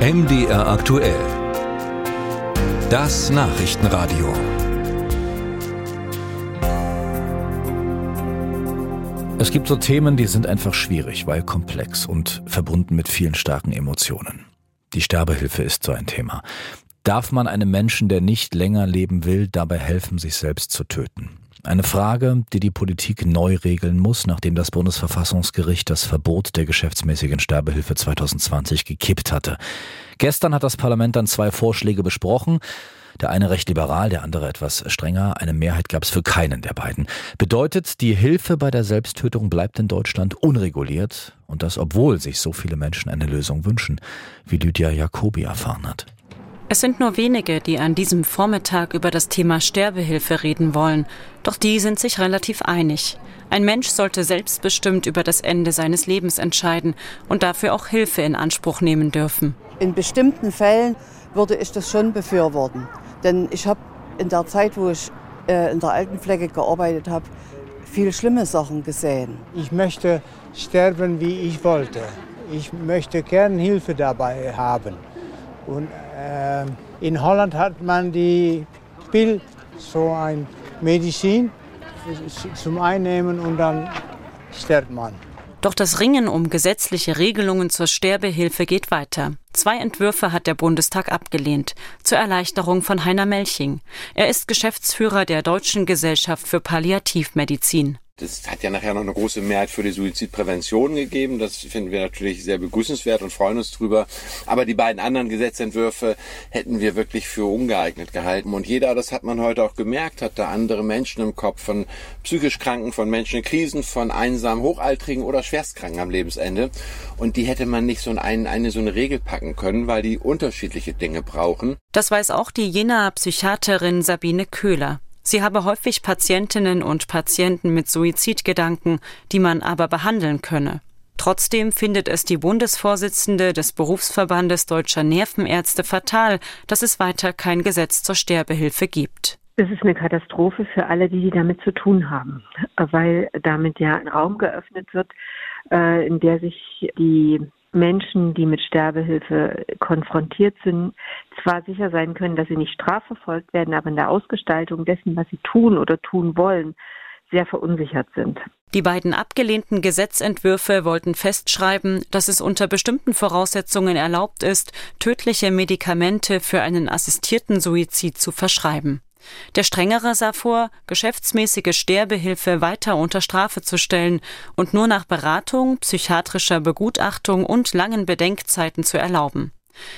MDR aktuell. Das Nachrichtenradio. Es gibt so Themen, die sind einfach schwierig, weil komplex und verbunden mit vielen starken Emotionen. Die Sterbehilfe ist so ein Thema. Darf man einem Menschen, der nicht länger leben will, dabei helfen, sich selbst zu töten? Eine Frage, die die Politik neu regeln muss, nachdem das Bundesverfassungsgericht das Verbot der geschäftsmäßigen Sterbehilfe 2020 gekippt hatte. Gestern hat das Parlament dann zwei Vorschläge besprochen. Der eine recht liberal, der andere etwas strenger. Eine Mehrheit gab es für keinen der beiden. Bedeutet, die Hilfe bei der Selbsttötung bleibt in Deutschland unreguliert und das, obwohl sich so viele Menschen eine Lösung wünschen, wie Lydia Jacobi erfahren hat. Es sind nur wenige, die an diesem Vormittag über das Thema Sterbehilfe reden wollen, doch die sind sich relativ einig. Ein Mensch sollte selbstbestimmt über das Ende seines Lebens entscheiden und dafür auch Hilfe in Anspruch nehmen dürfen. In bestimmten Fällen würde ich das schon befürworten. Denn ich habe in der Zeit, wo ich äh, in der Altenpflege gearbeitet habe, viel schlimme Sachen gesehen. Ich möchte sterben, wie ich wollte. Ich möchte gern Hilfe dabei haben. Und äh, in Holland hat man die Pil, so ein Medizin zum Einnehmen und dann stirbt man. Doch das Ringen um gesetzliche Regelungen zur Sterbehilfe geht weiter. Zwei Entwürfe hat der Bundestag abgelehnt, zur Erleichterung von Heiner Melching. Er ist Geschäftsführer der Deutschen Gesellschaft für Palliativmedizin. Das hat ja nachher noch eine große Mehrheit für die Suizidprävention gegeben. Das finden wir natürlich sehr begrüßenswert und freuen uns drüber. Aber die beiden anderen Gesetzentwürfe hätten wir wirklich für ungeeignet gehalten. Und jeder, das hat man heute auch gemerkt, hat da andere Menschen im Kopf von psychisch Kranken, von Menschen in Krisen, von einsamen Hochaltrigen oder Schwerstkranken am Lebensende. Und die hätte man nicht so eine, eine so eine Regel packen können, weil die unterschiedliche Dinge brauchen. Das weiß auch die Jenaer Psychiaterin Sabine Köhler. Sie habe häufig Patientinnen und Patienten mit Suizidgedanken, die man aber behandeln könne. Trotzdem findet es die Bundesvorsitzende des Berufsverbandes deutscher Nervenärzte fatal, dass es weiter kein Gesetz zur Sterbehilfe gibt. Es ist eine Katastrophe für alle, die damit zu tun haben, weil damit ja ein Raum geöffnet wird, äh, in der sich die Menschen, die mit Sterbehilfe konfrontiert sind, zwar sicher sein können, dass sie nicht strafverfolgt werden, aber in der Ausgestaltung dessen, was sie tun oder tun wollen, sehr verunsichert sind. Die beiden abgelehnten Gesetzentwürfe wollten festschreiben, dass es unter bestimmten Voraussetzungen erlaubt ist, tödliche Medikamente für einen assistierten Suizid zu verschreiben. Der strengere sah vor, geschäftsmäßige Sterbehilfe weiter unter Strafe zu stellen und nur nach Beratung, psychiatrischer Begutachtung und langen Bedenkzeiten zu erlauben.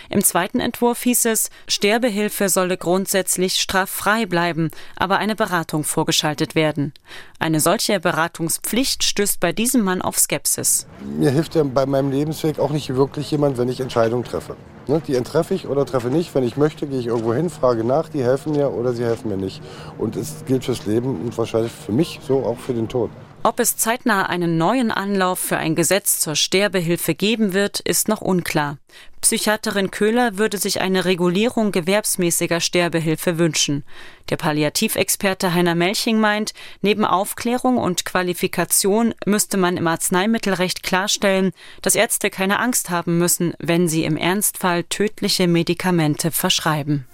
Im zweiten Entwurf hieß es, Sterbehilfe solle grundsätzlich straffrei bleiben, aber eine Beratung vorgeschaltet werden. Eine solche Beratungspflicht stößt bei diesem Mann auf Skepsis. Mir hilft ja bei meinem Lebensweg auch nicht wirklich jemand, wenn ich Entscheidungen treffe. Ne, die entreffe ich oder treffe nicht. Wenn ich möchte, gehe ich irgendwo hin, frage nach, die helfen mir oder sie helfen mir nicht. Und es gilt fürs Leben und wahrscheinlich für mich so auch für den Tod. Ob es zeitnah einen neuen Anlauf für ein Gesetz zur Sterbehilfe geben wird, ist noch unklar. Psychiaterin Köhler würde sich eine Regulierung gewerbsmäßiger Sterbehilfe wünschen. Der Palliativexperte Heiner Melching meint, neben Aufklärung und Qualifikation müsste man im Arzneimittelrecht klarstellen, dass Ärzte keine Angst haben müssen, wenn sie im Ernstfall tödliche Medikamente verschreiben.